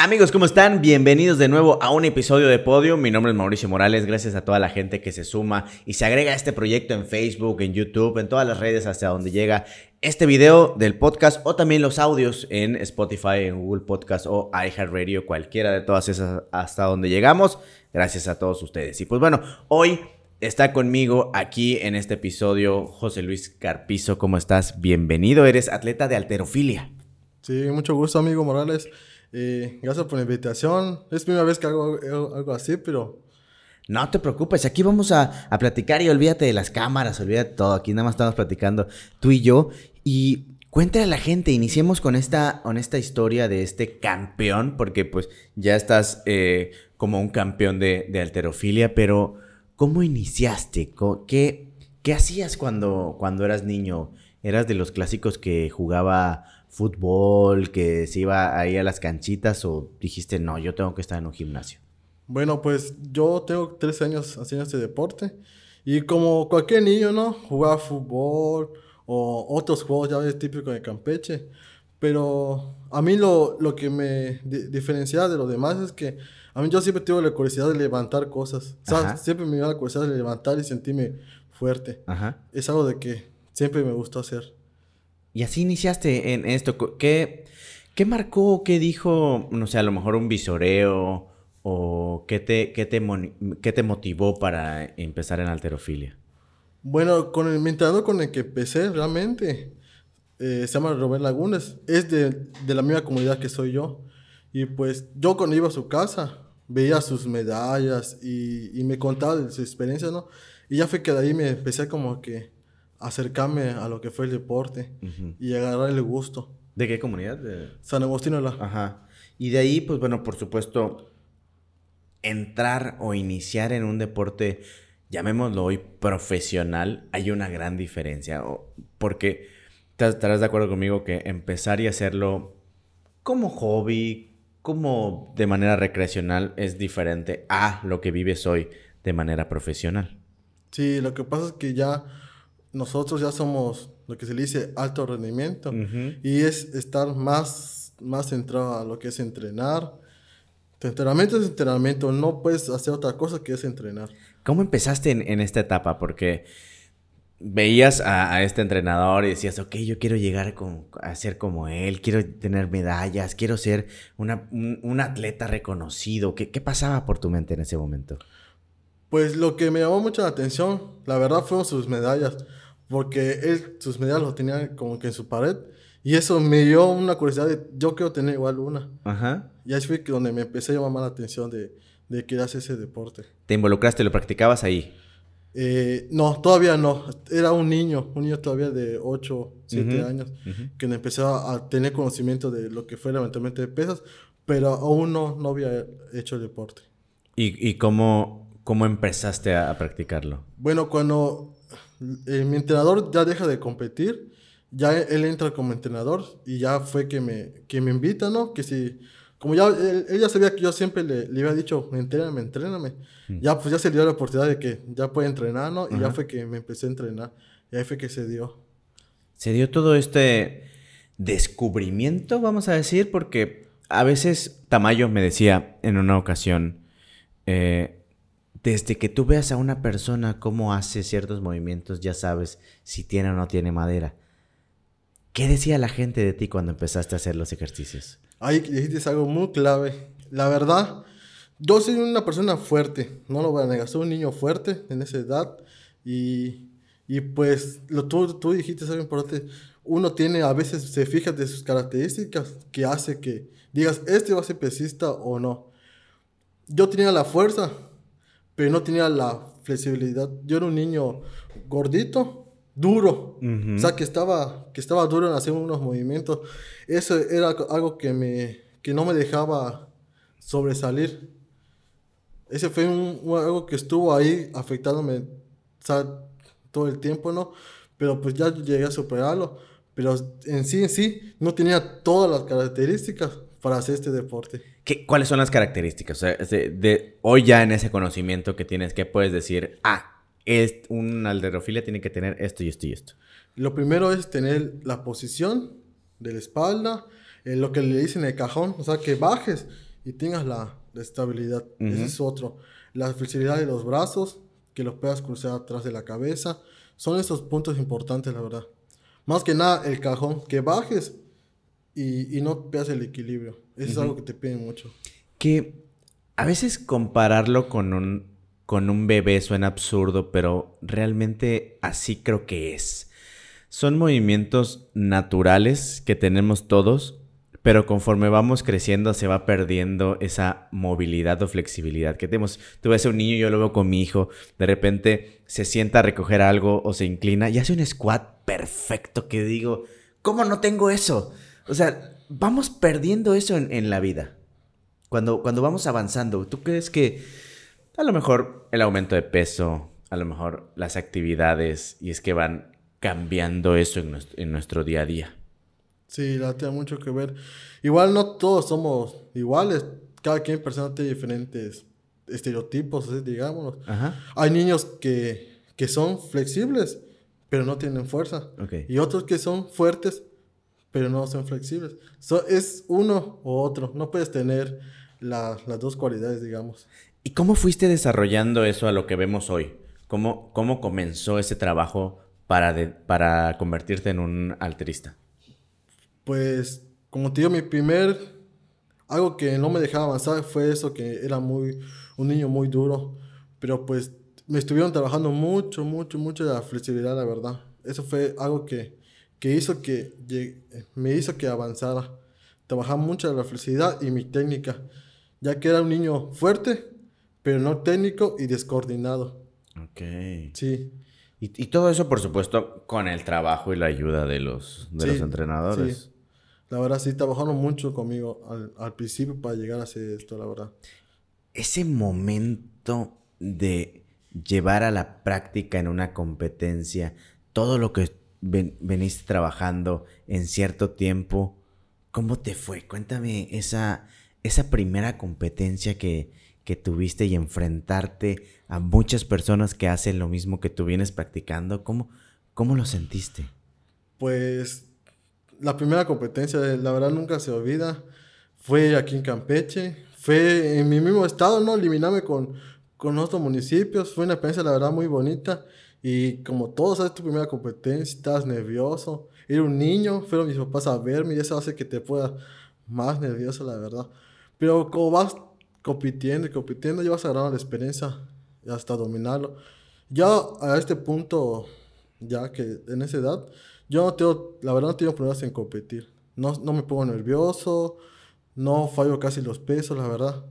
Amigos, ¿cómo están? Bienvenidos de nuevo a un episodio de Podio. Mi nombre es Mauricio Morales. Gracias a toda la gente que se suma y se agrega a este proyecto en Facebook, en YouTube, en todas las redes hasta donde llega este video del podcast o también los audios en Spotify, en Google Podcast o iHeartRadio, cualquiera de todas esas hasta donde llegamos. Gracias a todos ustedes. Y pues bueno, hoy está conmigo aquí en este episodio José Luis Carpizo. ¿Cómo estás? Bienvenido. Eres atleta de alterofilia. Sí, mucho gusto, amigo Morales. Gracias por la invitación. Es primera vez que hago algo así, pero... No te preocupes, aquí vamos a, a, platicar y olvídate de las cámaras, olvídate de todo. Aquí nada más estamos platicando tú y yo. Y cuéntale a la gente, iniciemos con esta, con esta historia de este campeón, porque pues ya estás eh, como un campeón de, de, alterofilia, pero ¿cómo iniciaste? ¿Qué, qué hacías cuando, cuando eras niño? ¿Eras de los clásicos que jugaba fútbol, que se iba ahí a las canchitas o dijiste, no, yo tengo que estar en un gimnasio? Bueno, pues yo tengo tres años haciendo este deporte y como cualquier niño, ¿no? Jugaba fútbol o otros juegos, ya ves, típicos de Campeche. Pero a mí lo, lo que me diferencia de los demás es que a mí yo siempre tengo la curiosidad de levantar cosas. O sea, siempre me dio la curiosidad de levantar y sentirme fuerte. Ajá. Es algo de que siempre me gustó hacer. Y así iniciaste en esto. ¿Qué, qué marcó, qué dijo, no sé, a lo mejor un visoreo o qué te, qué te, qué te motivó para empezar en alterofilia? Bueno, con el entrenador con el que empecé realmente eh, se llama Robert Lagunes. Es de, de, la misma comunidad que soy yo. Y pues yo cuando iba a su casa veía sus medallas y, y me contaba de su experiencia, ¿no? Y ya fue que de ahí me empecé como que acercarme a lo que fue el deporte y agarrarle gusto. ¿De qué comunidad? De... San Agustín. La... Ajá. Y de ahí, pues bueno, por supuesto, entrar o iniciar en un deporte, llamémoslo hoy profesional, hay una gran diferencia. Porque estarás de acuerdo conmigo que empezar y hacerlo como hobby, como de manera recreacional, es diferente a lo que vives hoy de manera profesional. Sí, lo que pasa es que ya nosotros ya somos lo que se le dice alto rendimiento y es estar más, más centrado a lo que es entrenar. Tu entrenamiento es entrenamiento, no puedes hacer otra cosa que es entrenar. ¿Cómo empezaste en, esta etapa? Porque veías a, este entrenador y decías, ok, yo quiero llegar a ser como él, quiero tener medallas, quiero ser un, atleta reconocido. ¿Qué, ¿Qué pasaba por tu mente en ese momento? Pues lo que me llamó mucho la atención, la verdad, fueron sus medallas. Porque él, sus medallas lo tenía como que en su pared. Y eso me dio una curiosidad de, yo quiero tener igual una. Ajá. Y ahí fue donde me empecé a llamar la atención de, de querer hacer ese deporte. ¿Te involucraste, lo practicabas ahí? Eh, no, todavía no. Era un niño, un niño todavía de 8, 7 años, que empezaba a tener conocimiento de lo que fue levantamiento de pesas, pero aún no, no había hecho el deporte. ¿Y, y cómo, cómo empezaste a, a practicarlo? Bueno, cuando eh, mi entrenador ya deja de competir, ya él entra como entrenador y ya fue que me, que me invita, ¿no? Que si, como ya él, ya sabía que yo siempre le, le había dicho, entréname, entréname, mm. ya pues ya se dio la oportunidad de que ya puede entrenar, ¿no? Y ya fue que me empecé a entrenar y ahí fue que se dio. Se dio todo este descubrimiento, vamos a decir, porque a veces Tamayo me decía en una ocasión, eh, desde que tú veas a una persona cómo hace ciertos movimientos, ya sabes si tiene o no tiene madera. ¿Qué decía la gente de ti cuando empezaste a hacer los ejercicios? Ahí dijiste algo muy clave. La verdad, yo soy una persona fuerte, no lo voy a negar, soy un niño fuerte en esa edad y, y pues lo, tú, tú dijiste algo importante. Uno tiene, a veces se fija de sus características que hace que digas, este va a ser pesista o no. Yo tenía la fuerza, pero no tenía la flexibilidad. Yo era un niño gordito, duro, o sea, que estaba, que estaba duro en hacer unos movimientos. Eso era algo que, me, que no me dejaba sobresalir. Ese fue un, algo que estuvo ahí afectándome todo el tiempo, ¿no? Pero pues ya llegué a superarlo. Pero en sí, en sí, no tenía todas las características para hacer este deporte. ¿Qué, ¿Cuáles son las características? de, hoy ya en ese conocimiento que tienes, ¿qué puedes decir? Ah, es, un alderofilia tiene que tener esto y esto y esto. Lo primero es tener la posición de la espalda, en lo que le dicen el cajón, o sea, que bajes y tengas la, estabilidad. Ese es otro. La flexibilidad de los brazos, que los puedas cruzar atrás de la cabeza. Son esos puntos importantes, la verdad. Más que nada, el cajón, que bajes y, no veas el equilibrio. Eso es algo que te piden mucho. Que a veces compararlo con un, con un bebé suena absurdo, pero realmente así creo que es. Son movimientos naturales que tenemos todos, pero conforme vamos creciendo se va perdiendo esa movilidad o flexibilidad que tenemos. Tú ves a un niño, yo lo veo con mi hijo, de repente se sienta a recoger algo o se inclina y hace un squat perfecto que digo, ¿cómo no tengo eso? O sea, vamos perdiendo eso en, la vida. Cuando, cuando vamos avanzando, ¿tú crees que a lo mejor el aumento de peso, a lo mejor las actividades, y es que van cambiando eso en nuestro, en nuestro día a día? Sí, la tiene mucho que ver. Igual no todos somos iguales. Cada quien persona tiene diferentes estereotipos, digamos. Hay niños que, que, son flexibles, pero no tienen fuerza. Y otros que son fuertes, pero no son flexibles. es uno o otro. No puedes tener las dos cualidades, digamos. ¿Y cómo fuiste desarrollando eso a lo que vemos hoy? ¿Cómo, cómo comenzó ese trabajo para, para convertirte en un alterista? pues, como te digo, mi primer, algo que no me dejaba avanzar fue eso, que era muy, un niño muy duro, pero pues me estuvieron trabajando mucho, mucho, mucho de la flexibilidad, la verdad. Eso fue algo que, que hizo que, me hizo que avanzara. Trabajar mucho la flexibilidad y mi técnica, ya que era un niño fuerte, pero no técnico y descoordinado. Ok. Sí. Y, todo eso, por supuesto, con el trabajo y la ayuda de los, de los entrenadores. Sí. La verdad, sí, trabajaron mucho conmigo al, principio para llegar a hacer esto, la verdad. Ese momento de llevar a la práctica en una competencia todo lo que veniste trabajando en cierto tiempo, ¿cómo te fue? Cuéntame esa, esa primera competencia que, que tuviste y enfrentarte a muchas personas que hacen lo mismo que tú vienes practicando. ¿Cómo, cómo lo sentiste? Pues la primera competencia, la verdad nunca se olvida, fue aquí en Campeche, fue en mi mismo estado, ¿no? Eliminarme con, con otros municipios, fue una experiencia, la verdad, muy bonita. Y como todos sabes, tu primera competencia, estás nervioso. Era un niño, fueron mis papás a verme y eso hace que te pueda más nervioso, la verdad. Pero como vas compitiendo y compitiendo, ya vas agarrando la experiencia hasta dominarlo. Ya a este punto, ya que en esa edad, yo no tengo, la verdad no tengo problemas en competir. No, no me pongo nervioso, no fallo casi los pesos, la verdad.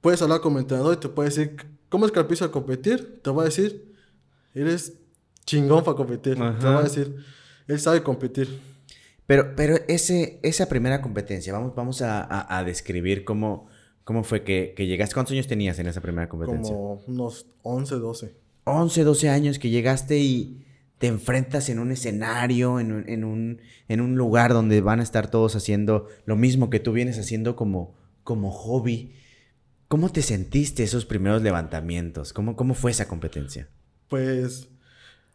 Puedes hablar con mi entrenador y te puede decir, ¿cómo es que piso a competir? Te va a decir, eres chingón para competir. Te va a decir, él sabe competir. Pero, pero ese, esa primera competencia, vamos, vamos a, a, describir cómo, cómo fue que, que, llegaste. ¿Cuántos años tenías en esa primera competencia? Como unos 11, 12. 11, 12 años que llegaste y te enfrentas en un escenario, en un, en un, en un lugar donde van a estar todos haciendo lo mismo que tú vienes haciendo como, como hobby. ¿Cómo te sentiste esos primeros levantamientos? ¿Cómo, cómo fue esa competencia? Pues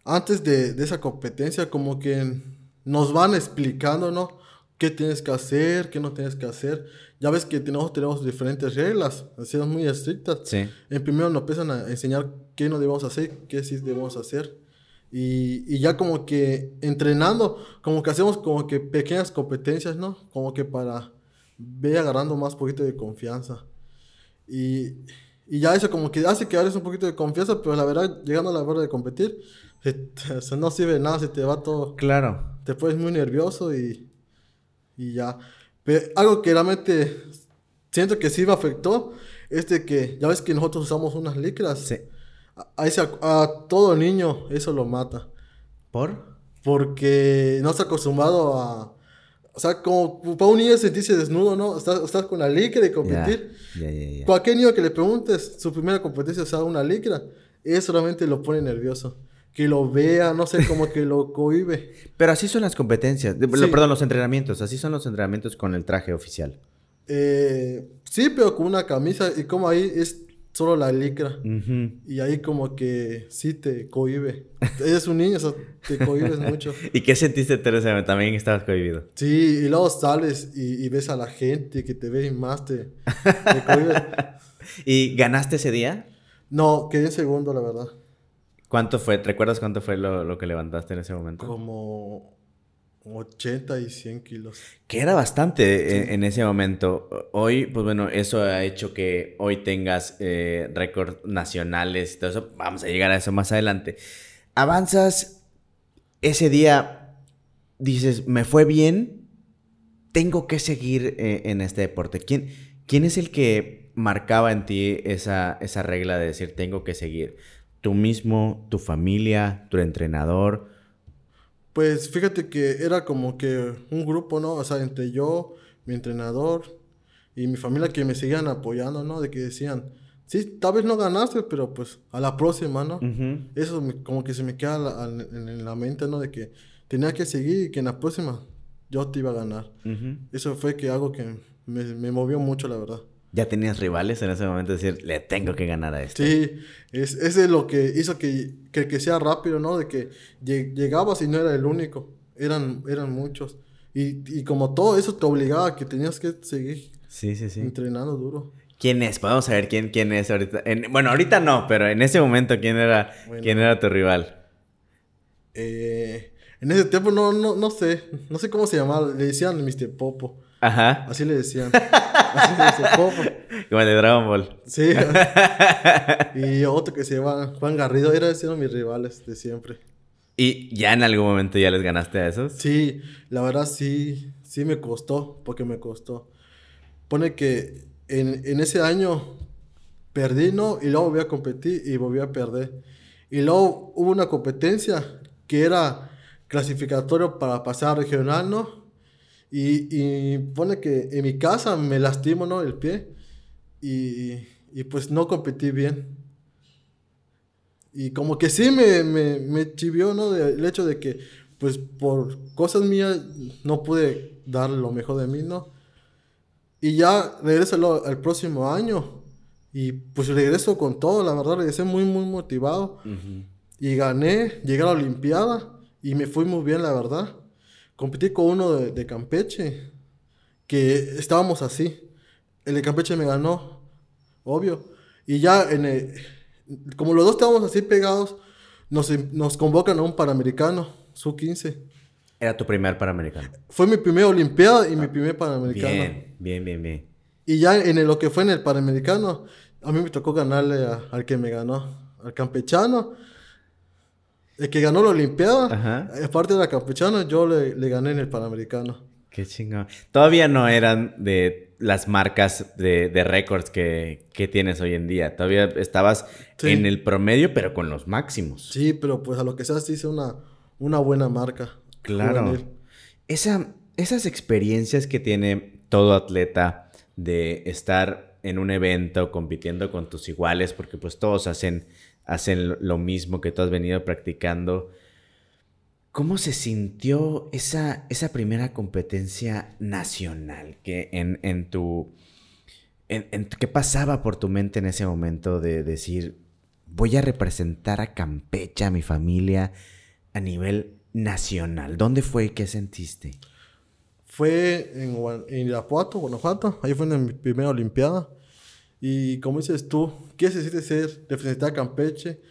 antes de, de, esa competencia como que nos van explicando, ¿no? ¿Qué tienes que hacer? ¿Qué no tienes que hacer? Ya ves que tenemos, tenemos diferentes reglas, así muy estrictas. Sí. En primero nos empiezan a enseñar qué no debemos hacer, qué sí debemos hacer. Y, ya como que entrenando, como que hacemos como que pequeñas competencias, ¿no? Como que para ver agarrando más poquito de confianza. Y, y ya eso como que hace que agarres un poquito de confianza, pero la verdad, llegando a la hora de competir, se, no sirve nada, se te va todo. Claro. Te pones muy nervioso y, y ya. Pero algo que realmente siento que sí me afectó es de que, ya ves que nosotros usamos unas licras. Sí a, ese, a todo niño eso lo mata. ¿Por? Porque no está acostumbrado a... O sea, como para un niño sentirse desnudo, ¿no? Estás, estás con la licra de competir. Cualquier niño que le preguntes, su primera competencia sea una licra, eso solamente lo pone nervioso. Que lo vea, no sé, como que lo cohibe. Pero así son las competencias, perdón, los entrenamientos, así son los entrenamientos con el traje oficial. Eh, sí, pero con una camisa y como ahí es solo la licra. Y ahí como que sí te cohibe. Eres un niño, o sea, te cohibes mucho. ¿Y qué sentiste, Teresa? También estabas cohibido. Sí, y luego sales y, y ves a la gente que te ve y más te, te cohibes. ¿Y ganaste ese día? No, quedé en segundo, la verdad. ¿Cuánto fue? ¿Recuerdas cuánto fue lo, lo que levantaste en ese momento? Como 80 y 100 kilos. Que era bastante en, en ese momento. Hoy, pues bueno, eso ha hecho que hoy tengas eh, récords nacionales y todo eso. Vamos a llegar a eso más adelante. Avanzas ese día, dices, me fue bien, tengo que seguir eh, en este deporte. ¿Quién, ¿Quién es el que marcaba en ti esa, esa regla de decir, tengo que seguir? ¿Tú mismo, tu familia, tu entrenador? Pues fíjate que era como que un grupo, ¿no? O sea, entre yo, mi entrenador y mi familia que me seguían apoyando, ¿no? De que decían, sí, tal vez no ganaste, pero pues a la próxima, ¿no? Eso me- como que se me queda la- en, la mente, ¿no? De que tenía que seguir y que en la próxima yo te iba a ganar. Eso fue que algo que me, me movió mucho, la verdad. ¿Ya tenías rivales en ese momento? Decir, le tengo que ganar a este. Sí, es, ese es lo que hizo que, que, que sea rápido, ¿no? De que lle- llegabas y no era el único, eran, eran muchos. Y, y como todo eso te obligaba a que tenías que seguir Sí, sí, sí. entrenando duro. ¿Quién es? Podemos saber quién, quién es ahorita. En- bueno, ahorita no, pero en ese momento, ¿quién era, Bueno. ¿quién era tu rival? Eh, en ese tiempo no, no, no sé, no sé cómo se llamaba, le decían Mr. Popo, Ajá. así le decían. Así le decían Popo. Como el de Dragon Ball. Sí. y otro que se llama Juan Garrido, era siendo mis rivales de siempre. ¿Y ya en algún momento ya les ganaste a esos? Sí, la verdad sí, sí me costó, porque me costó. Pone que en, en ese año perdí, ¿no? Y luego volví a competir y volví a perder. Y luego hubo una competencia que era clasificatorio para pasar a regional, ¿no? Y, y pone que en mi casa me lastimo, ¿no? El pie. Y, y pues no competí bien. Y como que sí me, me, me chivió, ¿no? De- el hecho de que, pues por cosas mías, no pude dar lo mejor de mí, ¿no? Y ya regreso lo- al próximo año. Y pues regreso con todo, la verdad, regresé muy, muy motivado. Y gané, llegué a la Olimpiada. Y me fui muy bien, la verdad. Competí con uno de, de Campeche. Que estábamos así. El de Campeche me ganó, obvio. Y ya en el- como los dos estábamos así pegados, nos, nos convocan a un Panamericano, Sub-15. Era tu primer Panamericano. Fue mi primera Olimpiada y mi primer Panamericano. Bien, bien, bien, bien. Y ya en el- lo que fue en el Panamericano, a mí me tocó ganarle a- al que me ganó, al campechano. El que ganó la Olimpiada, Ajá. aparte de la campechano, yo le, le gané en el Panamericano. Qué chingón. Todavía no eran de las marcas de, de récords que, que tienes hoy en día. Todavía estabas Sí. en el promedio, pero con los máximos. Sí, pero pues a lo que sea, sí hice una, una buena marca. Claro. Esa, esas experiencias que tiene todo atleta de estar en un evento compitiendo con tus iguales, porque pues todos hacen, hacen lo- mismo que tú has venido practicando. ¿Cómo se sintió esa, esa primera competencia nacional? Que en, en tu. En, en- ¿Qué pasaba por tu mente en ese momento de decir, voy a representar a Campeche, a mi familia, a nivel nacional? ¿Dónde fue y qué sentiste? Fue en, en Irapuato, Guanajuato. Ahí fue en mi primera Olimpiada. Y como dices tú, ¿qué se siente ser representar a Campeche?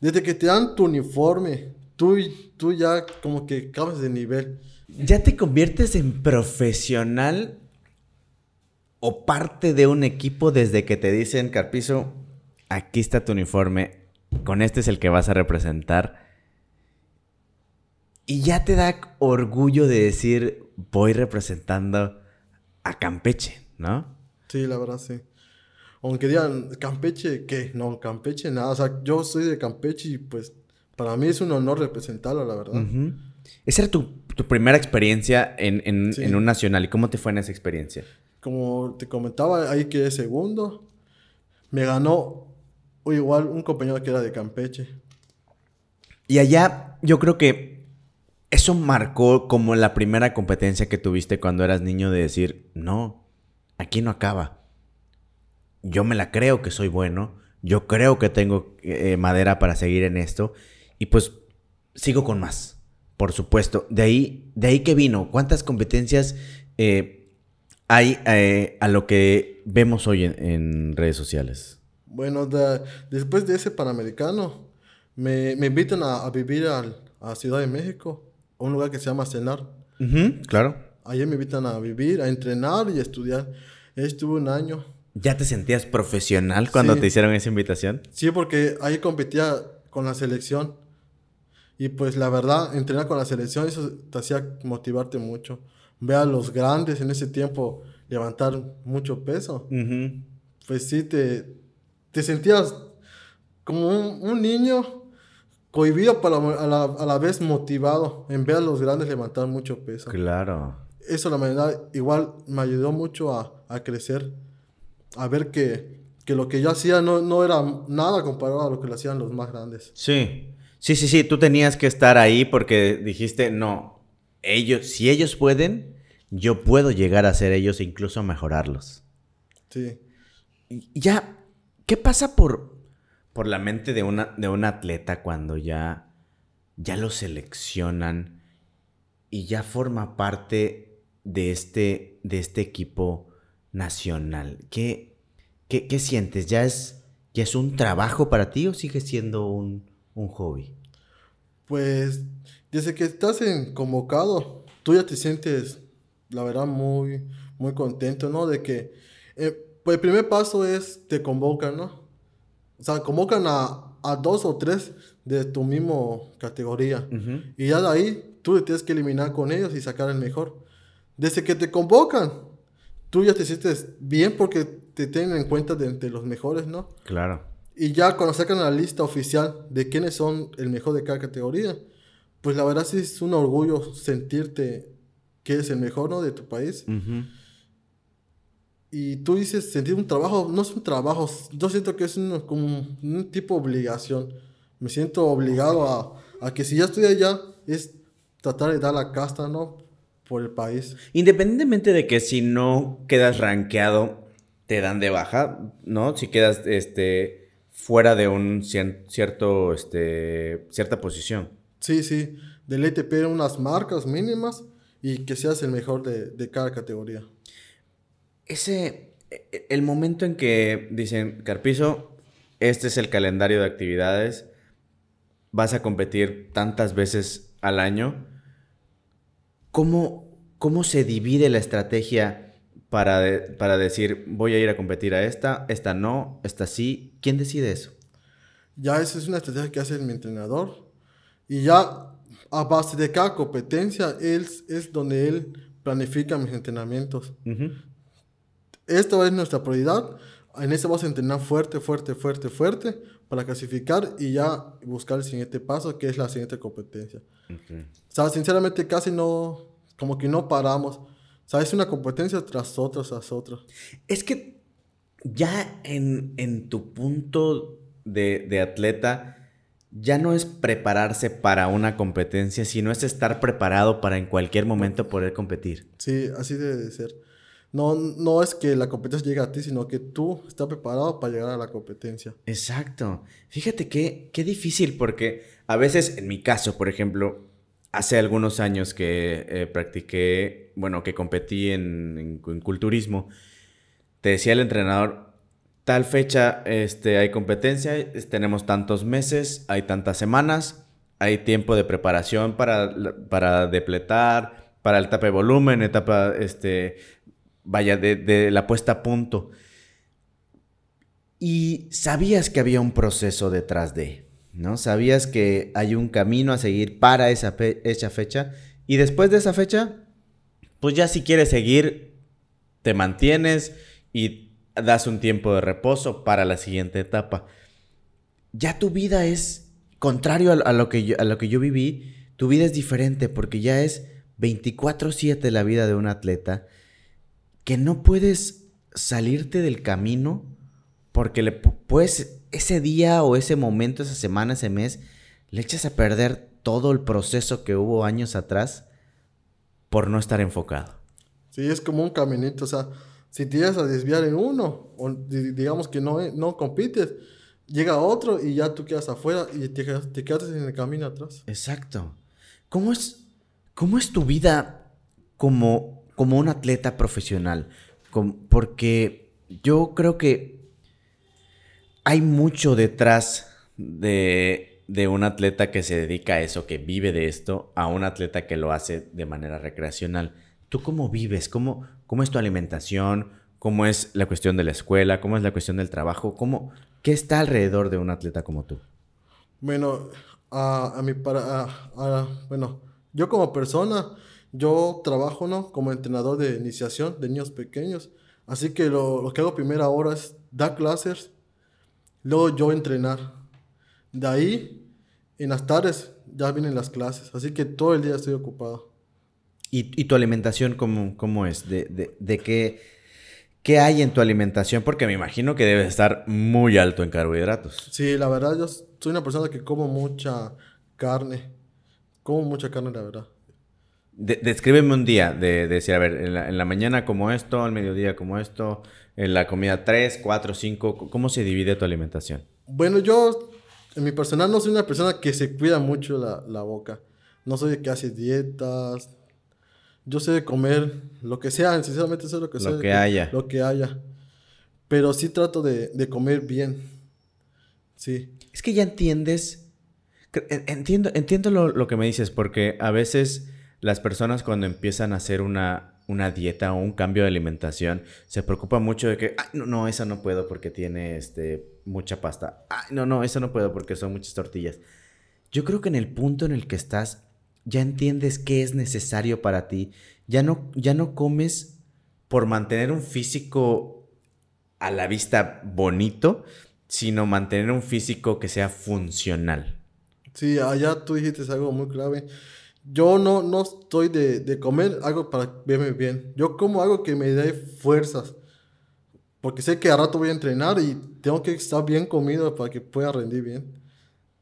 Desde que te dan tu uniforme, tú, tú ya como que cambias de nivel. ¿Ya te conviertes en profesional o parte de un equipo desde que te dicen, Carpizo, aquí está tu uniforme, con este es el que vas a representar? Y ya te da orgullo de decir, voy representando a Campeche, ¿no? Sí, la verdad, sí. Aunque digan, Campeche, ¿qué? No, Campeche, nada. O sea, yo soy de Campeche y pues para mí es un honor representarlo, la verdad. Esa era tu, tu primera experiencia en, en- Sí. en un nacional. ¿Y cómo te fue en esa experiencia? Como te comentaba, ahí quedé segundo. Me ganó igual un compañero que era de Campeche. Y allá yo creo que eso marcó como la primera competencia que tuviste cuando eras niño de decir, no, aquí no acaba. Yo me la creo que soy bueno, yo creo que tengo eh, madera para seguir en esto y pues sigo con más, por supuesto. De ahí, de ahí que vino, ¿cuántas competencias eh, hay eh, a lo que vemos hoy en, redes sociales? Bueno, después de ese Panamericano, me, me invitan a, vivir a Ciudad de México, a un lugar que se llama Cenar. claro. Allí me invitan a vivir, a entrenar y a estudiar. Estuve un año. ¿Ya te sentías profesional cuando te hicieron esa invitación? Sí, porque ahí competía con la selección. Y pues la verdad, entrenar con la selección, eso te hacía motivarte mucho. Ver a los grandes en ese tiempo levantar mucho peso. Pues sí, te, te sentías como un, niño cohibido, pero a la, a la, vez motivado en ver a los grandes levantar mucho peso. Claro. Eso la verdad igual me ayudó mucho a, a crecer, a ver que, que, lo que yo hacía no, no era nada comparado a lo que lo hacían los más grandes. Sí. Sí, sí, sí, tú tenías que estar ahí porque dijiste, no, ellos, si ellos pueden, yo puedo llegar a ser ellos e incluso mejorarlos. Sí. Ya, ¿qué pasa por, por la mente de, una, de un atleta cuando ya, ya lo seleccionan y ya forma parte de este, de este equipo nacional? ¿Qué, qué, sientes? ¿Ya es, ¿Ya es un trabajo para ti o sigue siendo un, un hobby? Pues desde que estás en convocado, tú ya te sientes, la verdad, muy, muy contento, ¿no? De que, eh, pues el primer paso es, te convocan, ¿no? O sea, convocan a, dos o tres de tu mismo categoría. Y ya de ahí, tú tienes que eliminar con ellos y sacar el mejor. Desde que te convocan, tú ya te sientes bien porque te tienen en cuenta de entre los mejores, ¿no? Claro. Y ya cuando sacan la lista oficial de quiénes son el mejor de cada categoría, pues la verdad sí es un orgullo sentirte que eres el mejor, ¿no? De tu país. Y tú dices, sentir un trabajo, no es un trabajo, yo siento que es un, como un tipo de obligación. Me siento obligado a, a que si ya estoy allá, es tratar de dar la casta, ¿no? Por el país. Independientemente de que si no quedas rankeado, te dan de baja, ¿no? Si quedas, este fuera de un cierto, este, cierta posición. Sí, sí. Del ATP unas marcas mínimas y que seas el mejor de, cada categoría. Ese, e, el momento en que dicen, Carpizo, este es el calendario de actividades, vas a competir tantas veces al año, ¿cómo, cómo se divide la estrategia para, para decir, voy a ir a competir a esta, esta no, esta sí. ¿Quién decide eso? Ya esa es una estrategia que hace mi entrenador. Y ya a base de cada competencia, él es donde él planifica mis entrenamientos. Esta es nuestra prioridad. En esta vamos a entrenar fuerte, fuerte, fuerte, fuerte para clasificar y ya buscar el siguiente paso, que es la siguiente competencia. O sea, sinceramente casi no, como que no paramos. O sea, es una competencia tras otra, tras otra. Es que ya en, tu punto de, atleta, ya no es prepararse para una competencia, sino es estar preparado para en cualquier momento poder competir. Sí, así debe de ser. No, no es que la competencia llegue a ti, sino que tú estás preparado para llegar a la competencia. Exacto. Fíjate qué, qué difícil, porque a veces, en mi caso, por ejemplo, hace algunos años que eh, practiqué, bueno, que competí en, culturismo, te decía el entrenador, tal fecha este, hay competencia, tenemos tantos meses, hay tantas semanas, hay tiempo de preparación para, para depletar, para el etapa de volumen, etapa, este, vaya, de, la puesta a punto. Y sabías que había un proceso detrás de, ¿no? Sabías que hay un camino a seguir para esa, fecha y después de esa fecha, pues ya si quieres seguir, te mantienes y das un tiempo de reposo para la siguiente etapa. Ya tu vida es, contrario a, lo, que yo, a lo que yo viví, tu vida es diferente porque ya es 24/7 la vida de un atleta que no puedes salirte del camino porque le puedes ese día o ese momento, esa semana, ese mes, le echas a perder todo el proceso que hubo años atrás por no estar enfocado. Sí, es como un caminito, o sea, si te ibas a desviar en uno, o digamos que no, no compites, llega otro y ya tú quedas afuera y te, quedas- te quedas en el camino atrás. Exacto. ¿Cómo es, cómo es tu vida como, como un atleta profesional? Porque yo creo que hay mucho detrás de, de un atleta que se dedica a eso, que vive de esto, a un atleta que lo hace de manera recreacional. ¿Tú cómo vives? ¿Cómo, cómo es tu alimentación? ¿Cómo es la cuestión de la escuela? ¿Cómo es la cuestión del trabajo? ¿Cómo, ¿Qué está alrededor de un atleta como tú? Bueno, a, a mi para, bueno, yo como persona, yo trabajo, ¿no? Como entrenador de iniciación de niños pequeños. Así que lo, lo que hago primera hora es dar clases, luego yo entrenar. De ahí, en las tardes, ya vienen las clases. Así que todo el día estoy ocupado. ¿Y, y tu alimentación cómo, cómo es? ¿De, de, de qué, qué hay en tu alimentación? Porque me imagino que debes estar muy alto en carbohidratos. Sí, la verdad, yo soy una persona que como mucha carne. Como mucha carne, la verdad. De- descríbeme un día de, de decir, a ver, en la, en la mañana como esto, al mediodía como esto, en la comida 3, 4, 5, ¿cómo se divide tu alimentación? Bueno, yo, en mi personal, no soy una persona que se cuida mucho la, la boca. No soy de que hace dietas. Yo sé de comer lo que sea, sinceramente sé lo que Lo sé de que haya. Lo que haya. Pero sí trato de, de comer bien. Sí. Es que ya entiendes, entiendo, entiendo lo, lo que me dices, porque a veces las personas cuando empiezan a hacer una, una dieta o un cambio de alimentación, se preocupan mucho de que, "Ay, no, no, esa no puedo porque tiene este, mucha pasta. No, no, eso no puedo porque son muchas tortillas. Yo creo que en el punto en el que estás, ya entiendes qué es necesario para ti. Ya no, ya no comes por mantener un físico a la vista bonito, sino mantener un físico que sea funcional. Sí, allá tú dijiste algo muy clave. Yo no, no estoy de, de comer algo para verme bien. Yo como algo que me dé fuerzas. Porque sé que a rato voy a entrenar y tengo que estar bien comido para que pueda rendir bien.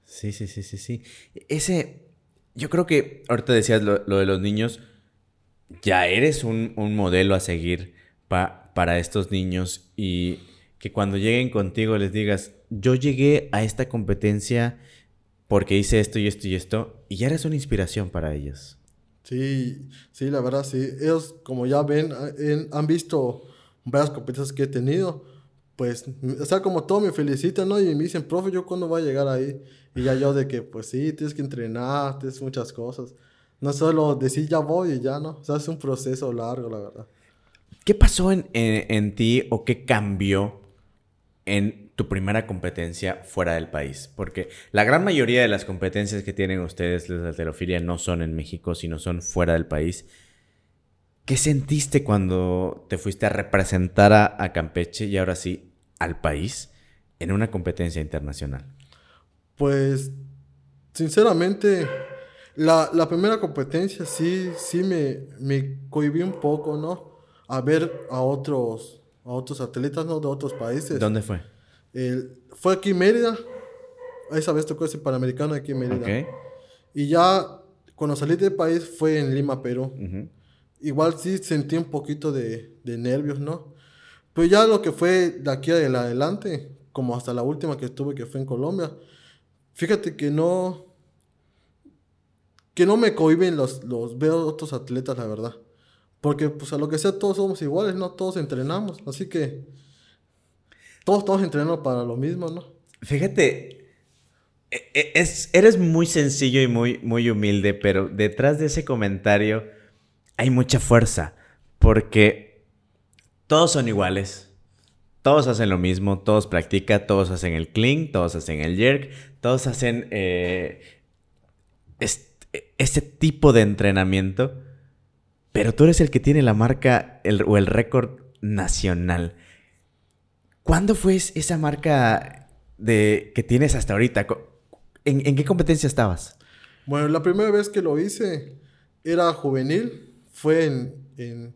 Sí, sí, sí, sí, sí. Ese, yo creo que ahorita decías lo, lo de los niños, ya eres un, un modelo a seguir pa- para estos niños y que cuando lleguen contigo les digas, yo llegué a esta competencia porque hice esto y esto y esto, y ya eres una inspiración para ellos. Sí, sí, la verdad, sí. Ellos, como ya ven, en- han visto varias competencias que he tenido. Pues, o sea, como todo me felicitan, ¿no? Y me dicen, profe, ¿yo cuándo voy a llegar ahí? Y ya yo de que, pues sí, tienes que entrenar, tienes muchas cosas. No solo decir ya voy y ya, ¿no? O sea, es un proceso largo, la verdad. ¿Qué pasó en, en- en ti o qué cambió en tu primera competencia fuera del país? Porque la gran mayoría de las competencias que tienen ustedes de alterofilia no son en México, sino son fuera del país. ¿Qué sentiste cuando te fuiste a representar a, a Campeche y ahora sí al país en una competencia internacional? Pues, sinceramente, la, la primera competencia sí, sí me, me cohibí un poco, ¿no? A ver a otros, a otros atletas, ¿no? De otros países. ¿Dónde fue? El- fue aquí en Mérida. Esa vez tocó ese Panamericano aquí en Mérida. Ok. Y ya cuando salí del país fue en Lima, Perú. Ujú. Igual sí sentí un poquito de, de nervios, ¿no? Pero ya lo que fue de aquí en adelante, como hasta la última que estuve, que fue en Colombia, fíjate que no, que no me cohiben los, los veo otros atletas, la verdad. Porque, pues, a lo que sea, todos somos iguales, ¿no? Todos entrenamos. Así que, todos estamos entrenando para lo mismo, ¿no? Fíjate, e- e- es, eres muy sencillo y muy, muy humilde, pero detrás de ese comentario hay mucha fuerza, porque todos son iguales, todos hacen lo mismo, todos practican, todos hacen el clean, todos hacen el jerk, todos hacen eh, este, tipo de entrenamiento, pero tú eres el que tiene la marca o el récord nacional. ¿Cuándo fue es- esa marca de que tienes hasta ahorita? ¿En, en qué competencia estabas? Bueno, la primera vez que lo hice era juvenil, fue en, en,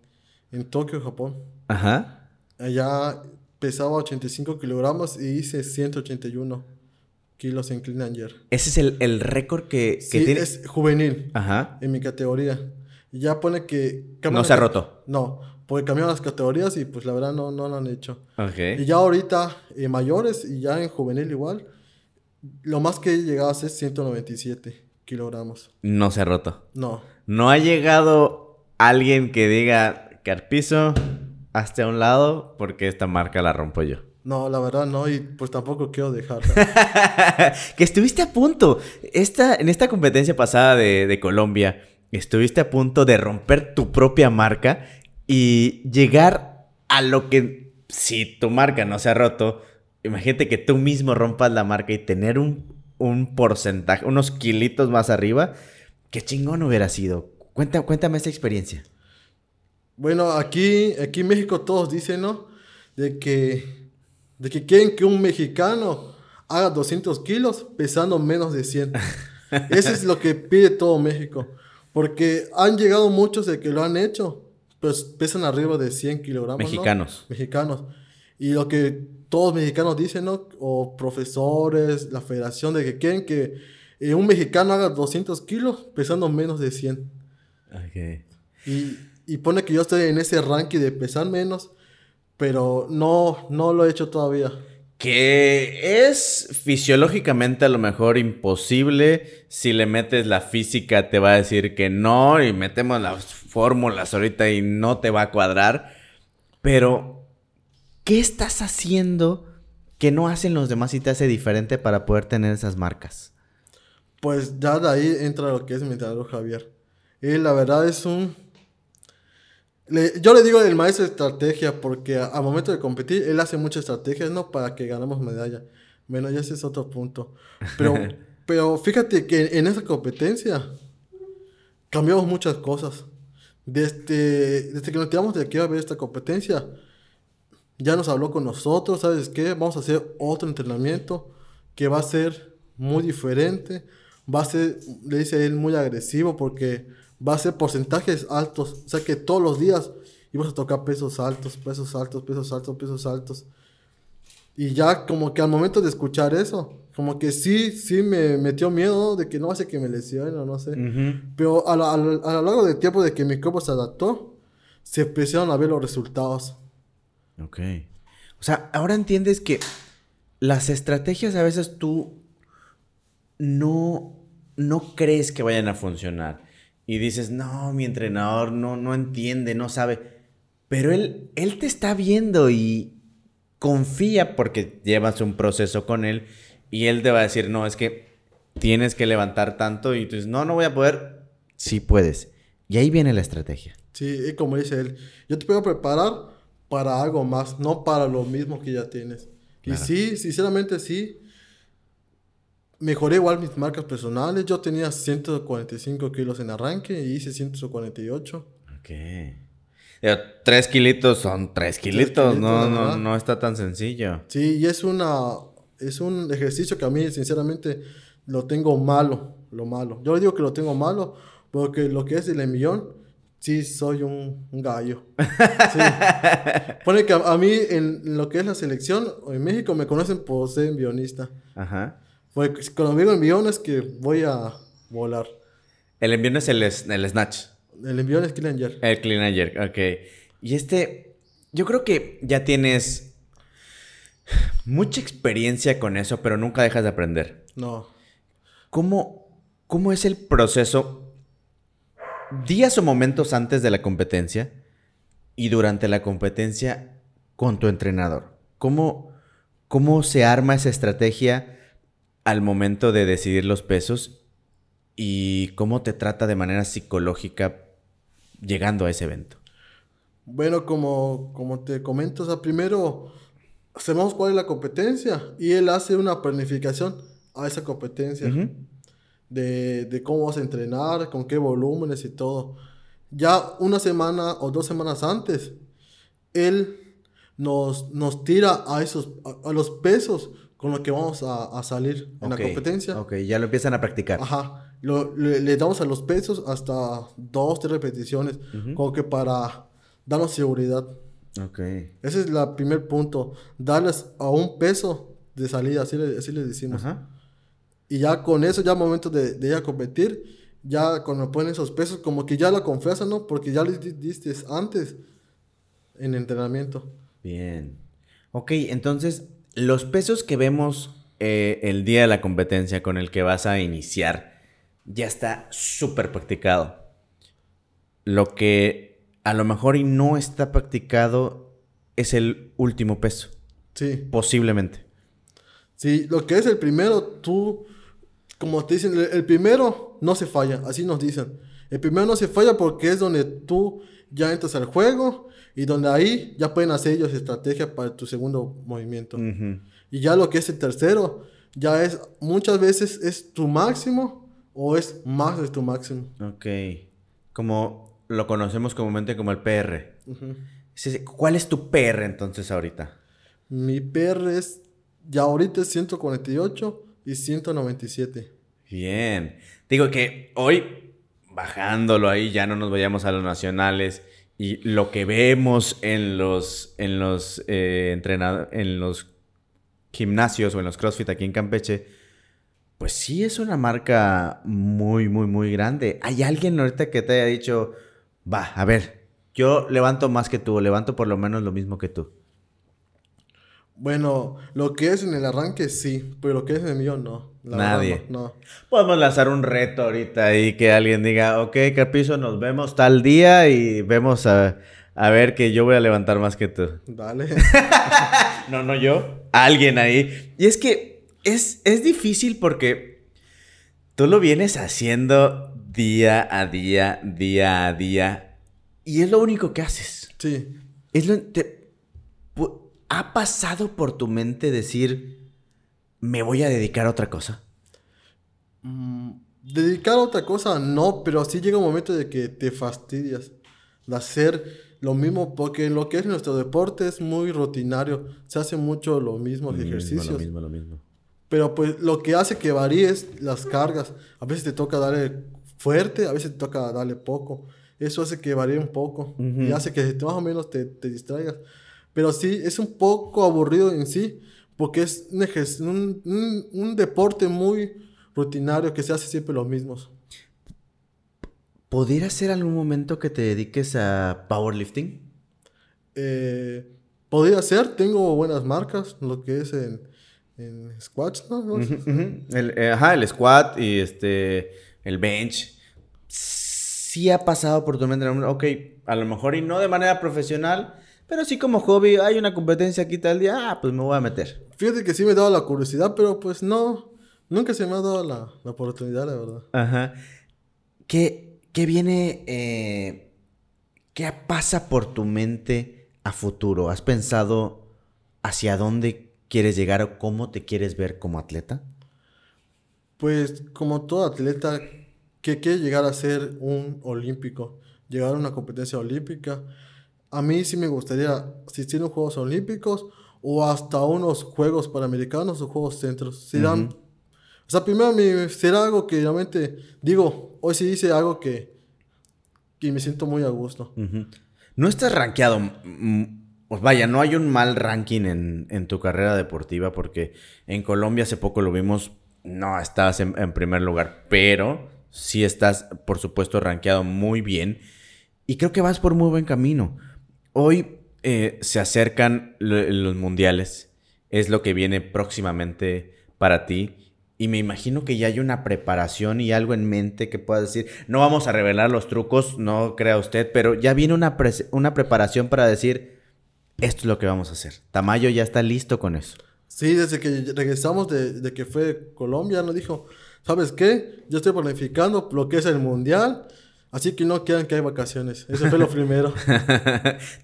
en Tokio, Japón. Ajá. Allá pesaba 85 kilogramos y hice 181 kilos en clean and jerk. Ese es el, el récord que, que Sí, tiene. es juvenil Ajá. en mi categoría. Ya pone que... No se ha roto. No, Porque cambiaron las categorías y pues la verdad no, no lo han hecho. Y ya ahorita, en mayores y ya en juvenil igual, lo más que he llegado a es 197 kilogramos. No se ha roto. No. No ha llegado alguien que diga, Carpizo, hazte a un lado porque esta marca la rompo yo. No, la verdad no, y pues tampoco quiero dejarla. que estuviste a punto. Esta, en esta competencia pasada de, de Colombia, estuviste a punto de romper tu propia marca y llegar a lo que, si tu marca no se ha roto, imagínate que tú mismo rompas la marca y tener un, un porcentaje, unos kilitos más arriba. Qué chingón hubiera sido. Cuenta, cuéntame esa experiencia. Bueno, aquí, aquí en México todos dicen, ¿no? De que, de que quieren que un mexicano haga 200 kilos pesando menos de 100. Eso es lo que pide todo México. Porque han llegado muchos de que lo han hecho, pues pesan arriba de 100 kilogramos. ¿no? Mexicanos. Mexicanos. Y lo que todos mexicanos dicen, ¿no? O profesores, la federación, de que quieren que eh, un mexicano haga 200 kilos pesando menos de 100. Ok. Y, y pone que yo estoy en ese ranking de pesar menos, pero no, no lo he hecho todavía. Que es fisiológicamente a lo mejor imposible. Si le metes la física te va a decir que no y metemos las fórmulas ahorita y no te va a cuadrar. Pero, ¿qué estás haciendo que no hacen los demás y te hace diferente para poder tener esas marcas? Pues ya de ahí entra lo que es mi entrenador Javier. Él la verdad es un... le- yo le digo el maestro de estrategia porque al momento de competir él hace muchas estrategias, ¿no? Para que ganemos medalla. Bueno, ya ese es otro punto. Pero, pero fíjate que en esa competencia cambiamos muchas cosas. Desde, desde que nos tiramos de aquí a ver esta competencia, ya nos habló con nosotros, ¿sabes qué? Vamos a hacer otro entrenamiento que va a ser muy diferente. Va a ser, le dice él, muy agresivo porque va a ser porcentajes altos. O sea que todos los días íbamos a tocar pesos altos, pesos altos, pesos altos, pesos altos. Y ya como que al momento de escuchar eso, como que sí, sí me metió miedo de que no hace que me lesione o no sé. Pero a, la- a lo- a lo largo del tiempo de que mi cuerpo se adaptó, se empezaron a ver los resultados. Ok. O sea, ahora entiendes que las estrategias a veces tú no, no crees que vayan a funcionar. Y dices, no, mi entrenador no, no entiende, no sabe. Pero él, él te está viendo y confía porque llevas un proceso con él y él te va a decir, no, es que tienes que levantar tanto y tú dices, no, no voy a poder. Sí puedes. Y ahí viene la estrategia. Sí, y como dice él, yo te puedo preparar para algo más, no para lo mismo que ya tienes. Claro. Y sí, sinceramente sí. Mejoré igual mis marcas personales. Yo tenía 145 kilos en arranque y hice 148. Ok. Tres kilitos son tres kilitos, kilitos, no, no, no está tan sencillo. Sí, y es una es un ejercicio que a mí sinceramente lo tengo malo, lo malo. Yo le digo que lo tengo malo porque lo que es el envión, sí soy un, un gallo. Sí. Pone que a, a mí en lo que es la selección en México me conocen por ser envionista. Ajá. Porque cuando digo envión es que voy a volar. El envío es el, es- el snatch. El envión es Killinger. El clean and jerk, ok. Y este, yo creo que ya tienes mucha experiencia con eso, pero nunca dejas de aprender. No. ¿Cómo, cómo es el proceso días o momentos antes de la competencia y durante la competencia con tu entrenador? ¿Cómo, cómo se arma esa estrategia al momento de decidir los pesos y cómo te trata de manera psicológica llegando a ese evento? Bueno, como, como te comento, o sea, primero sabemos cuál es la competencia y él hace una planificación a esa competencia Ujú. de, de cómo vas a entrenar, con qué volúmenes y todo. Ya una semana o dos semanas antes, él nos, nos tira a esos a, a los pesos con los que vamos a, a salir en la competencia. Ok, ya lo empiezan a practicar. Ajá. Lo- le, le damos a los pesos hasta dos, tres repeticiones, Ujú. como que para darnos seguridad. Ok. Ese es el primer punto. Darles a un peso de salida, así le, así le decimos. Ajá. Y ya con eso, ya momento de, de ir a competir, ya cuando ponen esos pesos, como que ya la confianza, ¿no? Porque ya les di- diste antes en entrenamiento. Bien. Ok, entonces, los pesos que vemos eh, el día de la competencia con el que vas a iniciar ya está súper practicado. Lo que a lo mejor y no está practicado es el último peso. Sí. Posiblemente. Sí, lo que es el primero, tú, como te dicen, el, el primero no se falla, así nos dicen. El primero no se falla porque es donde tú ya entras al juego y donde ahí ya pueden hacer ellos estrategia para tu segundo movimiento. Y ya lo que es el tercero, ya es, muchas veces es tu máximo o es más de tu máximo. Ok. Como lo conocemos comúnmente como el PR. ¿Cuál es tu PR entonces ahorita? Mi PR es, ya ahorita es 148 y 197. Bien. Digo que hoy, bajándolo ahí, ya no nos vayamos a los nacionales. Y lo que vemos en los, en los, eh, entrenado- en los gimnasios o en los CrossFit aquí en Campeche, pues sí es una marca muy, muy, muy grande. ¿Hay alguien ahorita que te haya dicho, va, a ver, yo levanto más que tú, o levanto por lo menos lo mismo que tú? Bueno, lo que es en el arranque sí, pero lo que es en el millón no. La verdad, Nadie. no, no. Podemos lanzar un reto ahorita y que alguien diga, ok, Capizo, nos vemos tal día y vemos a, a ver que yo voy a levantar más que tú. Dale. No, no yo. Alguien ahí. Y es que es, es difícil porque tú lo vienes haciendo día a día, día a día. Y es lo único que haces. sí. Es lo, te- ¿Ha pasado por tu mente decir, me voy a dedicar a otra cosa? Mm, dedicar a otra cosa, no, pero sí llega un momento de que te fastidias de hacer lo mismo, porque lo que es nuestro deporte es muy rutinario, se hace mucho lo mismo, Lo mismo, ejercicios, Lo mismo, lo mismo. Pero pues lo que hace que varíes las cargas, a veces te toca darle fuerte, a veces te toca darle poco, eso hace que varíe un poco y hace que más o menos te, te distraigas, pero sí, es un poco aburrido en sí, porque es un- un- un deporte muy rutinario que se hace siempre los mismos. ¿Podría ser algún momento que te dediques a powerlifting? Eh, podría ser, tengo buenas marcas, lo que es en, en squats, ¿no? ujú. El, eh, ajá, el squat y este, el bench. Sí ha pasado por tu mente, ok, a lo mejor y no de manera profesional, pero sí como hobby, hay una competencia aquí tal día, ah, pues me voy a meter. Fíjate que sí me daba la curiosidad, pero pues no, nunca se me ha dado la, la oportunidad, la verdad. Ajá. ¿Qué, qué viene, eh, qué pasa por tu mente a futuro? ¿Has pensado hacia dónde quieres llegar o cómo te quieres ver como atleta? Pues como todo atleta que quiere llegar a ser un olímpico, llegar a una competencia olímpica, a mí sí me gustaría asistir a unos Juegos Olímpicos o hasta unos Juegos Panamericanos o Juegos Centros. Serán. O sea, primero me, será algo que realmente digo, hoy sí hice algo que, que me siento muy a gusto. No estás rankeado. Pues vaya, no hay un mal ranking en, en tu carrera deportiva porque en Colombia hace poco lo vimos, no estás en, primer lugar, pero sí estás, por supuesto, rankeado muy bien y creo que vas por muy buen camino. Hoy eh, se acercan lo- los mundiales, es lo que viene próximamente para ti. Y me imagino que ya hay una preparación y algo en mente que puedas decir, no vamos a revelar los trucos, no crea usted, pero ya viene una, una preparación para decir, esto es lo que vamos a hacer. Tamayo ya está listo con eso. Sí, desde que regresamos de, de que fue Colombia, nos dijo, ¿sabes qué? Yo estoy planificando lo que es el mundial, así que no quieran que hay vacaciones. Eso fue lo primero.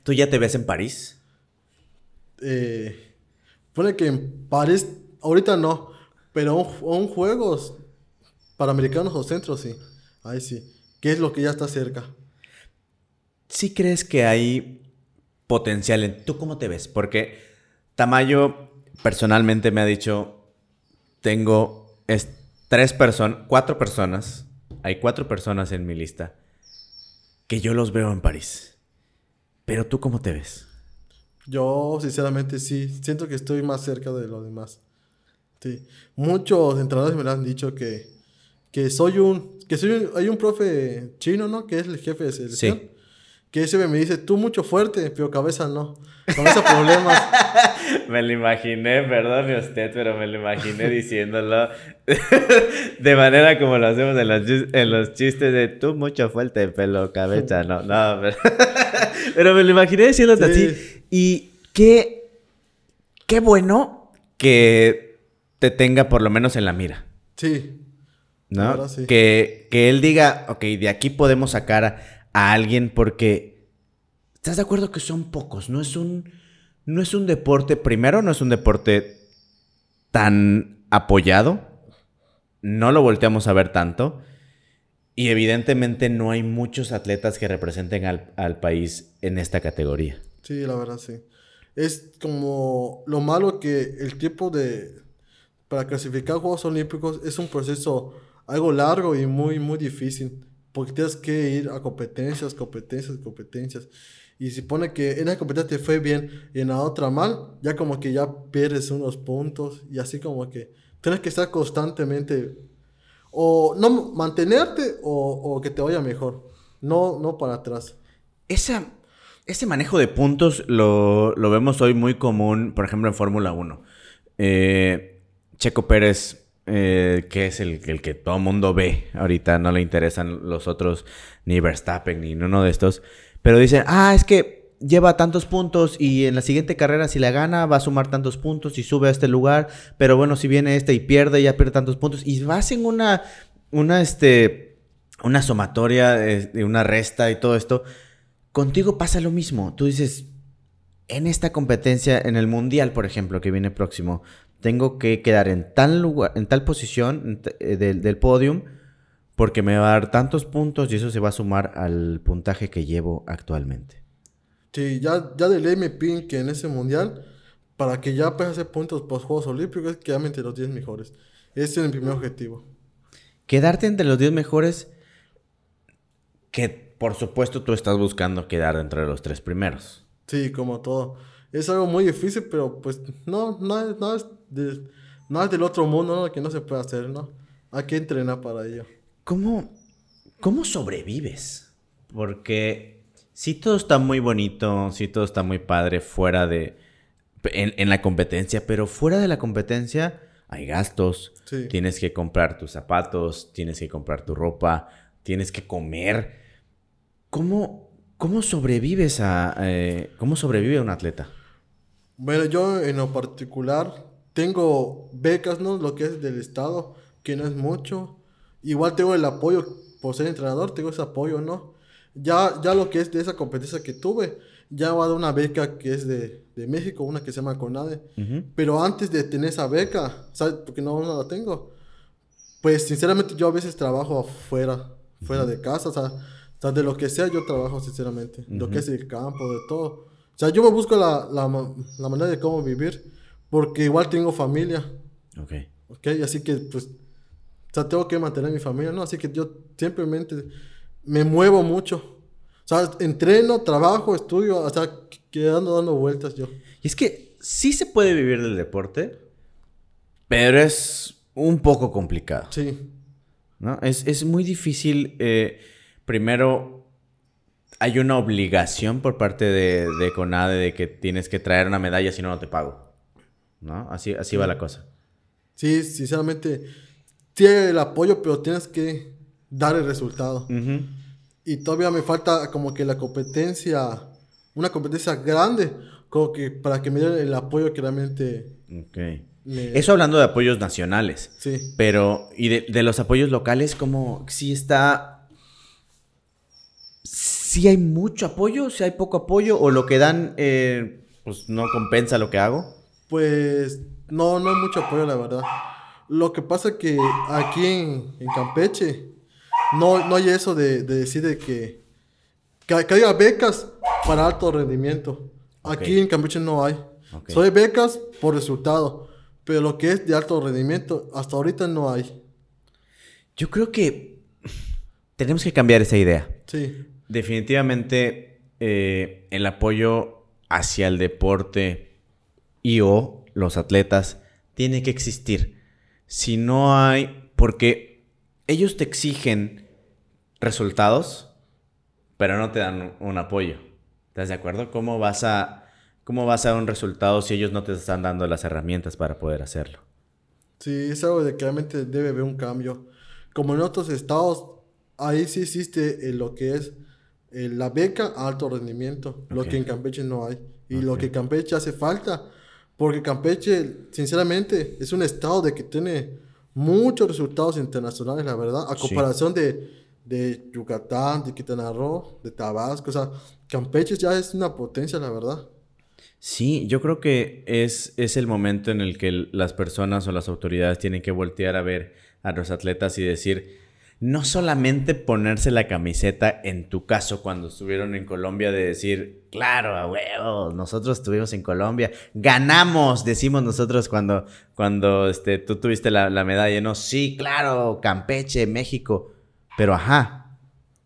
¿Tú ya te ves en París? Eh, pone que en París, ahorita no, pero un, un juegos panamericanos o centros sí. Ahí sí. ¿Qué es lo que ya está cerca? ¿Sí crees que hay potencial en... ¿Tú cómo te ves? Porque Tamayo personalmente me ha dicho, tengo es- tres personas, cuatro personas, hay cuatro personas en mi lista que yo los veo en París. Pero tú cómo te ves? Yo, sinceramente, sí. Siento que estoy más cerca de los demás. Sí. Muchos entrenadores me lo han dicho que, que soy un... Que soy un- hay un profe chino, ¿no? Que es el jefe de selección. Sí. Que ese me dice, tú mucho fuerte, pero cabeza no. Cabeza problemas. me lo imaginé, perdone usted, pero me lo imaginé diciéndolo de manera como lo hacemos en los, en los chistes de tú mucho fuerte, pelo, cabeza, no, no, pero, me lo imaginé diciéndote así. Y qué, qué bueno que te tenga por lo menos en la mira. Sí. ¿No? Sí. Que, que él diga, ok, de aquí podemos sacar a alguien porque ¿estás de acuerdo que son pocos? No es un no es un deporte, primero no es un deporte tan apoyado. No lo volteamos a ver tanto. Y evidentemente no hay muchos atletas que representen al, país en esta categoría. Sí, la verdad, sí. Es como lo malo que el tiempo de... Para clasificar Juegos Olímpicos es un proceso algo largo y muy, muy difícil. Porque tienes que ir a competencias, competencias, competencias. Y si pone que en la competencia te fue bien y en la otra mal, ya como que ya pierdes unos puntos y así como que tienes que estar constantemente o no mantenerte o, que te vaya mejor, no, no para atrás. Esa, ese manejo de puntos lo, lo vemos hoy muy común, por ejemplo, en Fórmula 1. Eh, Checo Pérez eh, que es el, el, que todo mundo ve. Ahorita no le interesan los otros, ni Verstappen, ni uno de estos. Pero dicen, ah, es que lleva tantos puntos y en la siguiente carrera si la gana va a sumar tantos puntos y sube a este lugar. Pero bueno, si viene este y pierde, ya pierde tantos puntos. Y vas en una, una, este, una sumatoria, de una resta y todo esto. Contigo pasa lo mismo. Tú dices, en esta competencia, en el mundial, por ejemplo, que viene próximo, tengo que quedar en tal lugar, en tal posición eh, del, del podium porque me va a dar tantos puntos y eso se va a sumar al puntaje que llevo actualmente. Sí, ya, ya de ley me piden que en ese mundial, para que ya pueda hacer puntos para los Juegos Olímpicos, quedarme entre los 10 mejores. Ese es el primer objetivo. Quedarte entre los 10 mejores, que por supuesto tú estás buscando quedar entre los tres primeros. Sí, como todo. Es algo muy difícil, pero pues no, no, no es no es del otro mundo, ¿no? Que no se puede hacer, ¿no? Hay que entrenar para ello. ¿Cómo, cómo sobrevives? Porque sí todo está muy bonito, sí todo está muy padre fuera de... En, la competencia, pero fuera de la competencia hay gastos. Tienes que comprar tus zapatos, tienes que comprar tu ropa, tienes que comer. ¿Cómo, cómo sobrevives a... Eh, ¿Cómo sobrevive un atleta? Bueno, yo en lo particular tengo becas, ¿no? Lo que es del Estado, que no es mucho. Igual tengo el apoyo por ser entrenador, tengo ese apoyo, ¿no? Ya, ya lo que es de esa competencia que tuve, ya va a dar una beca que es de, de México, una que se llama CONADE. Pero antes de tener esa beca, ¿sabes? Porque no, no la tengo. Pues sinceramente yo a veces trabajo afuera, fuera de casa, o sea, de lo que sea yo trabajo sinceramente, lo que es el campo, de todo. O sea, yo me busco la, la, la manera de cómo vivir porque igual tengo familia. Ok. Ok, así que pues, o sea, tengo que mantener mi familia, ¿no? Así que yo simplemente me muevo mucho. O sea, entreno, trabajo, estudio, o sea, quedando dando vueltas yo. Y es que sí se puede vivir del deporte, pero es un poco complicado. Sí. ¿No? Es, es muy difícil. Eh, primero, hay una obligación por parte de, de CONADE de que tienes que traer una medalla, si no, no te pago. ¿no? Así, así va la cosa. Sí, sinceramente, tiene el apoyo, pero tienes que dar el resultado. Y todavía me falta como que la competencia, una competencia grande, como que para que me den el apoyo que realmente... Eso hablando de apoyos nacionales. Sí. Pero, ¿y de, los apoyos locales, cómo si está... si hay mucho apoyo, si hay poco apoyo, o lo que dan, eh, pues no compensa lo que hago? Pues no, no hay mucho apoyo, la verdad. Lo que pasa es que aquí en, Campeche no, no hay eso de, decir de que, que, haya becas para alto rendimiento. Aquí en Campeche no hay. Soy becas por resultado, pero lo que es de alto rendimiento, hasta ahorita no hay. Yo creo que tenemos que cambiar esa idea. Sí. Definitivamente eh, el apoyo hacia el deporte y o los atletas tiene que existir. Si no hay, porque ellos te exigen resultados, pero no te dan un apoyo. ¿Estás de acuerdo? ¿Cómo vas a, cómo vas a un resultado si ellos no te están dando las herramientas para poder hacerlo? Sí, es algo de que realmente debe haber un cambio. Como en otros estados, ahí sí existe lo que es la beca a alto rendimiento, lo que en Campeche no hay. Y lo que Campeche hace falta, porque Campeche, sinceramente, es un estado de que tiene muchos resultados internacionales, la verdad, a comparación de, de Yucatán, de Quintana Roo, de Tabasco, o sea, Campeche ya es una potencia, la verdad. Sí, yo creo que es, es el momento en el que las personas o las autoridades tienen que voltear a ver a los atletas y decir, no solamente ponerse la camiseta en tu caso cuando estuvieron en Colombia de decir, claro, a nosotros estuvimos en Colombia, ganamos, decimos nosotros cuando, cuando este, tú tuviste la, medalla, no, sí, claro, Campeche, México, pero ajá.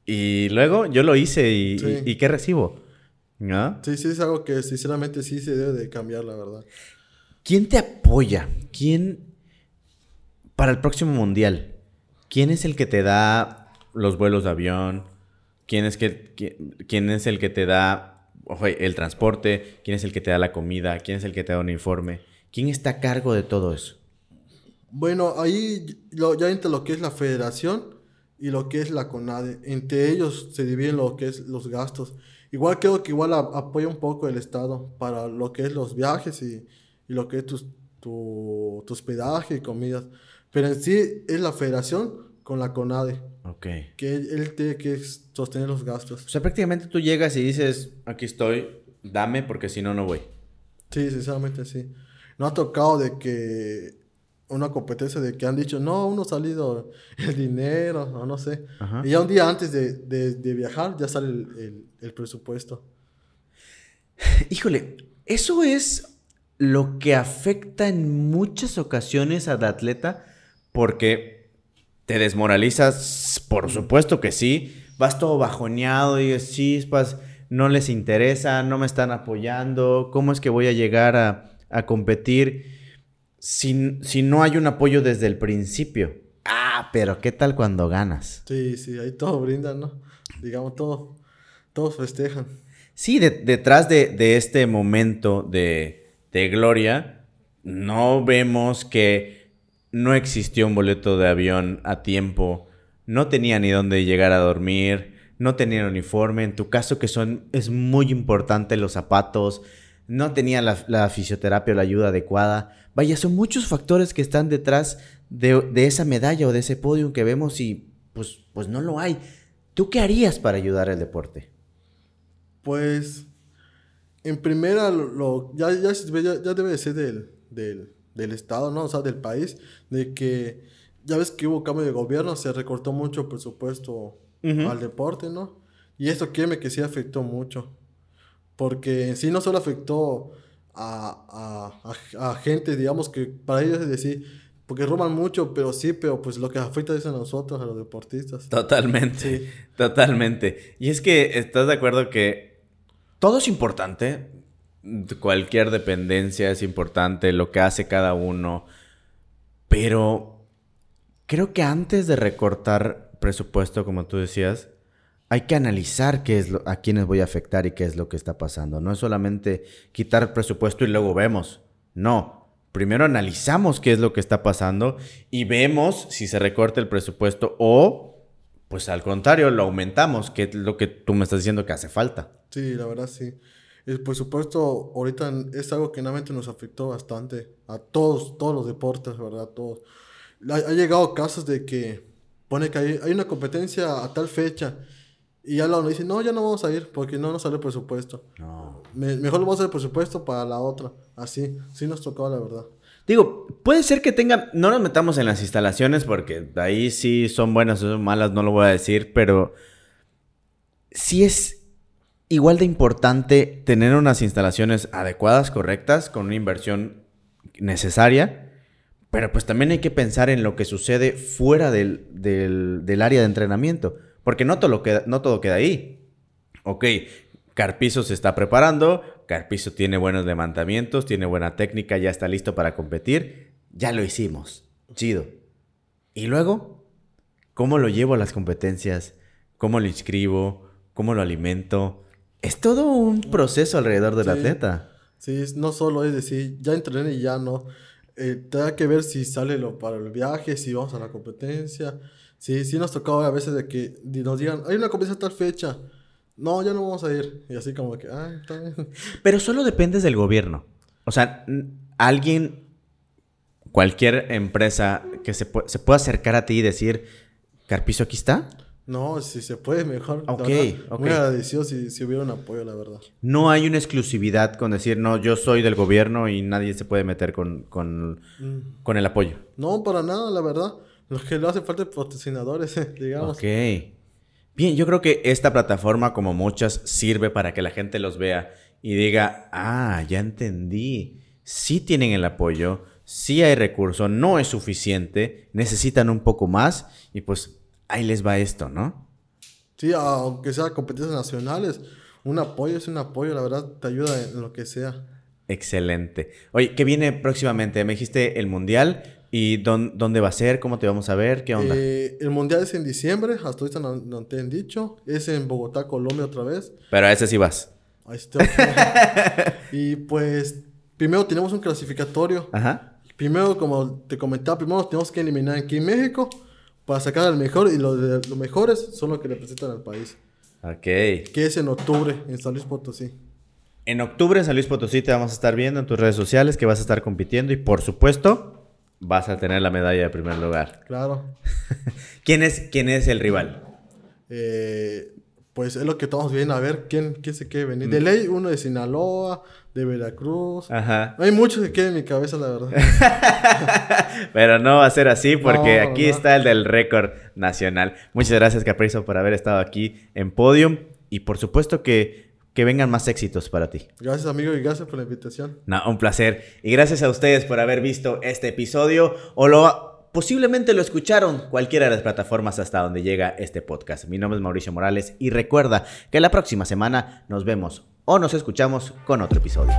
Y luego yo lo hice y, y, ¿qué recibo? ¿No? Sí, sí, es algo que sinceramente sí se debe de cambiar, la verdad. ¿Quién te apoya? ¿Quién para el próximo mundial? ¿Quién es el que te da los vuelos de avión? ¿Quién es, que, quién, es el que te da el transporte? ¿Quién es el que te da la comida? ¿Quién es el que te da un informe? ¿Quién está a cargo de todo eso? Bueno, ahí ya entre lo que es la federación y lo que es la CONADE, entre ellos se dividen lo que es los gastos. Igual creo que igual apoya un poco el Estado para lo que es los viajes y, lo que es tu, tu, tu hospedaje y comidas. Pero en sí es la federación con la CONADE. Ok. Que él, tiene que sostener los gastos. O sea, prácticamente tú llegas y dices, aquí estoy, dame porque si no, no voy. Sí, sinceramente sí. No ha tocado de que una competencia de que han dicho, no, uno ha salido el dinero, o no sé. Y ya un día antes de, viajar ya sale el, el, presupuesto. Híjole, eso es lo que afecta en muchas ocasiones al atleta porque te desmoralizas, por supuesto que sí, vas todo bajoneado y dices, chispas, no les interesa, no me están apoyando, ¿cómo es que voy a llegar a, competir si, si no hay un apoyo desde el principio? Ah, pero ¿qué tal cuando ganas? Sí, sí, ahí todos brindan, ¿no? Digamos, todo, todos festejan. Sí, detrás de, este momento de, de gloria, no vemos que no existió un boleto de avión a tiempo, no tenía ni dónde llegar a dormir, no tenía uniforme, en tu caso que son, es muy importante los zapatos, no tenía la, fisioterapia o la ayuda adecuada. Vaya, son muchos factores que están detrás de, esa medalla o de ese podio que vemos y pues, pues no lo hay. ¿Tú qué harías para ayudar al deporte? Pues, en primera, lo, ya, ya, debe ser del, del, del Estado, ¿no? O sea, del país, de que ya ves que hubo cambio de gobierno, se recortó mucho el presupuesto al deporte, ¿no? Y esto quiere que sí afectó mucho. Porque en sí no solo afectó a, a, a, gente, digamos, que para ellos es decir, porque roban mucho, pero sí, pero pues lo que afecta es a nosotros, a los deportistas. Totalmente, totalmente. Y es que estás de acuerdo que todo es importante, cualquier dependencia es importante, lo que hace cada uno, pero creo que antes de recortar presupuesto, como tú decías, hay que analizar qué es lo, a quiénes voy a afectar y qué es lo que está pasando. No es solamente quitar presupuesto y luego vemos. No, primero analizamos qué es lo que está pasando y vemos si se recorta el presupuesto o, pues al contrario, lo aumentamos, que es lo que tú me estás diciendo que hace falta. Sí, la verdad sí. Y por supuesto, ahorita es algo que realmente nos afectó bastante a todos, todos los deportes, ¿verdad? Todos. Ha, llegado casos de que pone que hay, hay, una competencia a tal fecha y ya la uno dice, no, ya no vamos a ir porque no nos sale el presupuesto. No. mejor lo vamos a hacer el presupuesto para la otra. Así, sí nos tocó la verdad. Digo, puede ser que tenga, no nos metamos en las instalaciones porque ahí sí son buenas o son malas, no lo voy a decir, pero sí es igual de importante tener unas instalaciones adecuadas, correctas, con una inversión necesaria, pero pues también hay que pensar en lo que sucede fuera del, área de entrenamiento, porque no todo, queda, no todo queda ahí. Ok, Carpizo se está preparando, Carpizo tiene buenos levantamientos, tiene buena técnica, ya está listo para competir, ya lo hicimos, chido. Y luego, ¿cómo lo llevo a las competencias? ¿Cómo lo inscribo? cómo lo alimento. Es todo un proceso alrededor del Sí. atleta. Sí, no solo es decir, ya entrené y ya no. Eh, te da que ver si sale lo para el viaje, si vamos a la competencia. Sí, sí nos tocaba a veces de que nos digan, hay una competencia a tal fecha. No, ya no vamos a ir. Y así como que, ah, está bien. Pero solo dependes del gobierno. O sea, alguien, cualquier empresa que se, se pueda acercar a ti y decir, Carpizo, aquí está. No, si se puede, mejor. Ok, verdad, ok. Muy agradecido si, si hubiera un apoyo, la verdad. No hay una exclusividad con decir, no, yo soy del gobierno y nadie se puede meter con, con, Mm. con el apoyo. No, para nada, la verdad. Lo que le hace falta es patrocinadores, digamos. Ok. Bien, yo creo que esta plataforma, como muchas, sirve para que la gente los vea y diga, ah, ya entendí. Sí tienen el apoyo, sí hay recurso, no es suficiente, necesitan un poco más y pues ahí les va esto, ¿no? Sí, aunque sea competencias nacionales, un apoyo es un apoyo, la verdad, te ayuda en lo que sea. Excelente. Oye, ¿qué viene próximamente? Me dijiste el mundial y dón- dónde va a ser, cómo te vamos a ver, qué onda. Eh, el mundial es en diciembre, hasta ahorita no, no te han dicho. Es en Bogotá, Colombia otra vez. Pero a ese sí vas. Ahí está. y pues, primero tenemos un clasificatorio. Ajá. Primero, como te comentaba, primero nos tenemos que eliminar aquí en México para sacar al mejor. Y los, de- los mejores son los que representan al país. Ok. Que es en octubre en San Luis Potosí. En octubre en San Luis Potosí te vamos a estar viendo en tus redes sociales que vas a estar compitiendo y por supuesto vas a tener la medalla de primer lugar. Claro. ¿Quién es, quién es el rival? Eh, pues es lo que estamos viendo, a ver quién, quién se quiere venir. De ley, uno de Sinaloa, de Veracruz. Ajá. Hay muchos que quedan en mi cabeza, la verdad. Pero no va a ser así porque No, aquí no. está el del récord nacional. Muchas gracias Caprizo por haber estado aquí en Podium y por supuesto que, que vengan más éxitos para ti. Gracias, amigo, y gracias por la invitación. No, un placer. Y gracias a ustedes por haber visto este episodio o lo posiblemente lo escucharon cualquiera de las plataformas hasta donde llega este podcast. Mi nombre es Mauricio Morales y recuerda que la próxima semana nos vemos o nos escuchamos con otro episodio.